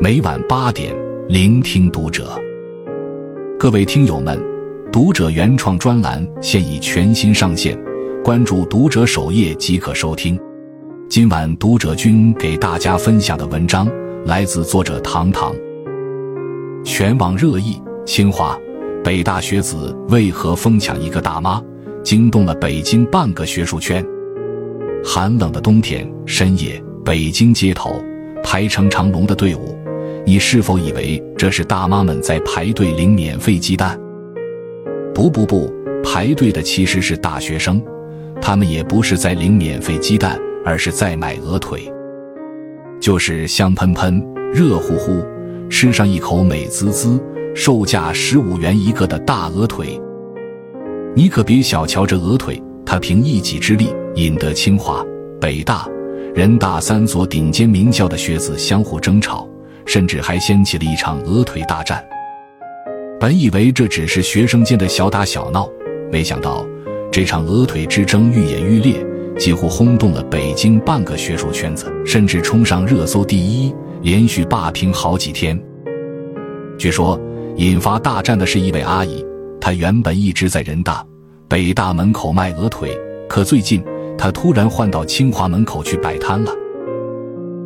每晚八点，聆听读者。各位听友们，读者原创专栏现已全新上线，关注读者首页即可收听。今晚读者君给大家分享的文章来自作者唐唐。全网热议：清华、北大学子为何疯抢一个大妈，惊动了北京半个学术圈。寒冷的冬天深夜，北京街头排成长龙的队伍。你是否以为这是大妈们在排队领免费鸡蛋？不不不，排队的其实是大学生，他们也不是在领免费鸡蛋，而是在买鹅腿，就是香喷喷、热乎乎，吃上一口美滋滋，售价十五元一个的大鹅腿。你可别小瞧这鹅腿，他凭一己之力引得清华、北大、人大三所顶尖名校的学子相互争吵。甚至还掀起了一场鹅腿大战。本以为这只是学生间的小打小闹，没想到这场鹅腿之争愈演愈烈，几乎轰动了北京半个学术圈子，甚至冲上热搜第一，连续霸屏好几天。据说引发大战的是一位阿姨，她原本一直在人大、北大门口卖鹅腿，可最近他突然换到清华门口去摆摊了。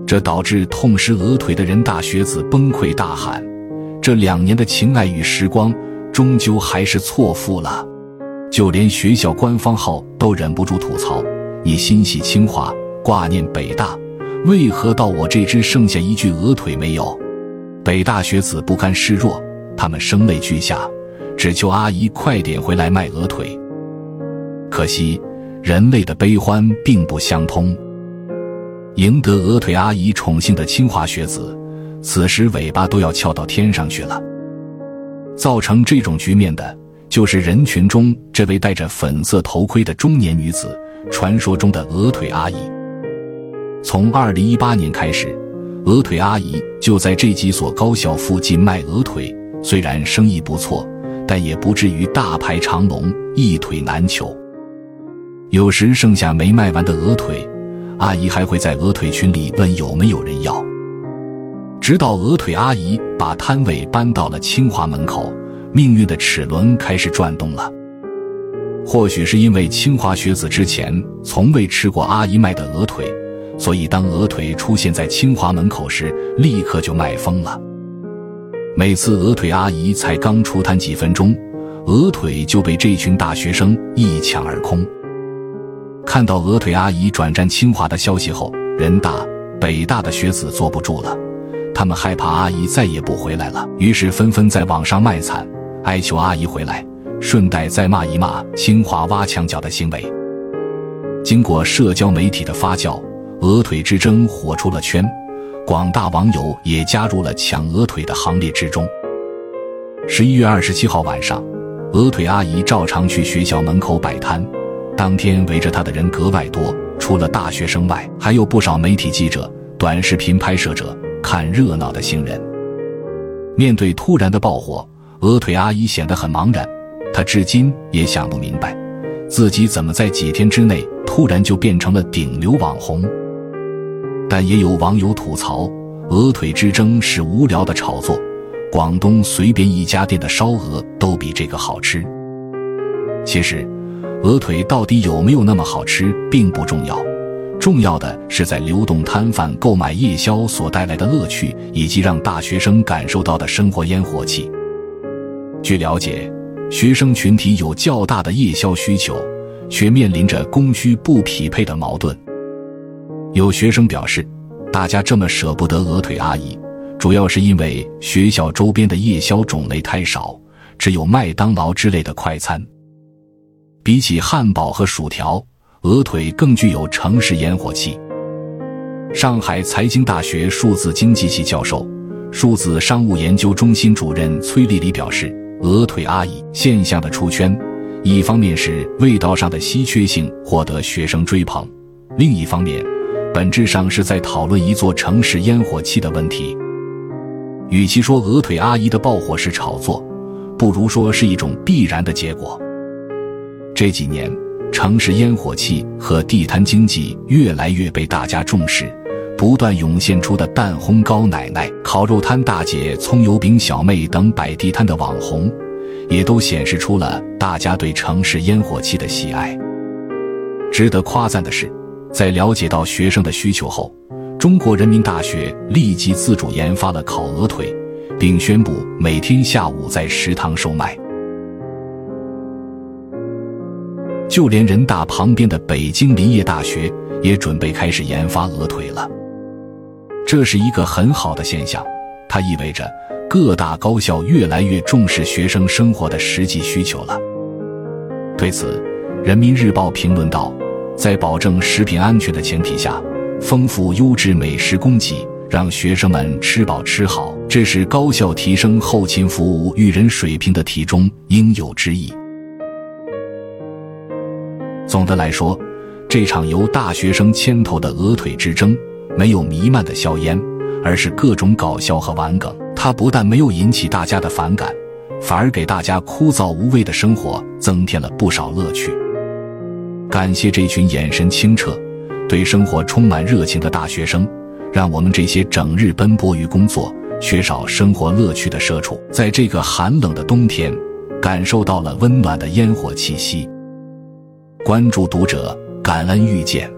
这导致痛失鹅腿的人大学子崩溃大喊：“这两年的情爱与时光，终究还是错付了。”就连学校官方号都忍不住吐槽：“你心系清华，挂念北大，为何到我这只剩下一具鹅腿没有？”北大学子不甘示弱，他们声泪俱下，只求阿姨快点回来卖鹅腿。可惜，人类的悲欢并不相通。赢得鹅腿阿姨宠幸的清华学子，此时尾巴都要翘到天上去了。造成这种局面的，就是人群中这位戴着粉色头盔的中年女子，传说中的鹅腿阿姨。从二零一八年开始，鹅腿阿姨就在这几所高校附近卖鹅腿，虽然生意不错，但也不至于大排长龙，一腿难求。有时剩下没卖完的鹅腿。阿姨还会在鹅腿群里问有没有人要，直到鹅腿阿姨把摊位搬到了清华门口，命运的齿轮开始转动了。或许是因为清华学子之前从未吃过阿姨卖的鹅腿，所以当鹅腿出现在清华门口时，立刻就卖疯了。每次鹅腿阿姨才刚出摊几分钟，鹅腿就被这群大学生一抢而空。看到鹅腿阿姨转战清华的消息后，人大、北大的学子坐不住了，他们害怕阿姨再也不回来了，于是纷纷在网上卖惨，哀求阿姨回来，顺带再骂一骂清华挖墙脚的行为。经过社交媒体的发酵，鹅腿之争火出了圈，广大网友也加入了抢鹅腿的行列之中。十一月二十七号晚上，鹅腿阿姨照常去学校门口摆摊。当天围着他的人格外多，除了大学生外，还有不少媒体记者、短视频拍摄者、看热闹的行人。面对突然的爆火，鹅腿阿姨显得很茫然，她至今也想不明白，自己怎么在几天之内突然就变成了顶流网红。但也有网友吐槽，鹅腿之争是无聊的炒作，广东随便一家店的烧鹅都比这个好吃。其实。鹅腿到底有没有那么好吃，并不重要，重要的是在流动摊贩购买夜宵所带来的乐趣，以及让大学生感受到的生活烟火气。据了解，学生群体有较大的夜宵需求，却面临着供需不匹配的矛盾。有学生表示，大家这么舍不得鹅腿阿姨，主要是因为学校周边的夜宵种类太少，只有麦当劳之类的快餐。比起汉堡和薯条，鹅腿更具有城市烟火气。上海财经大学数字经济系教授、数字商务研究中心主任崔丽丽表示：“鹅腿阿姨现象的出圈，一方面是味道上的稀缺性获得学生追捧，另一方面，本质上是在讨论一座城市烟火气的问题。与其说鹅腿阿姨的爆火是炒作，不如说是一种必然的结果。”这几年，城市烟火气和地摊经济越来越被大家重视，不断涌现出的蛋烘高奶奶、烤肉摊大姐、葱油饼小妹等摆地摊的网红，也都显示出了大家对城市烟火气的喜爱。值得夸赞的是，在了解到学生的需求后，中国人民大学立即自主研发了烤鹅腿，并宣布每天下午在食堂售卖。就连人大旁边的北京林业大学也准备开始研发鹅腿了。这是一个很好的现象，它意味着各大高校越来越重视学生生活的实际需求了。对此，《人民日报》评论道：“在保证食品安全的前提下，丰富优质美食供给，让学生们吃饱吃好，这是高校提升后勤服务育人水平的题中应有之义。”总的来说，这场由大学生牵头的鹅腿之争。没有弥漫的硝烟，而是各种搞笑和玩梗。它不但没有引起大家的反感，反而给大家枯燥无味的生活增添了不少乐趣。感谢这群眼神清澈、对生活充满热情的大学生，让我们这些整日奔波于工作、缺少生活乐趣的社畜，在这个寒冷的冬天，感受到了温暖的烟火气息。关注读者，感恩遇见。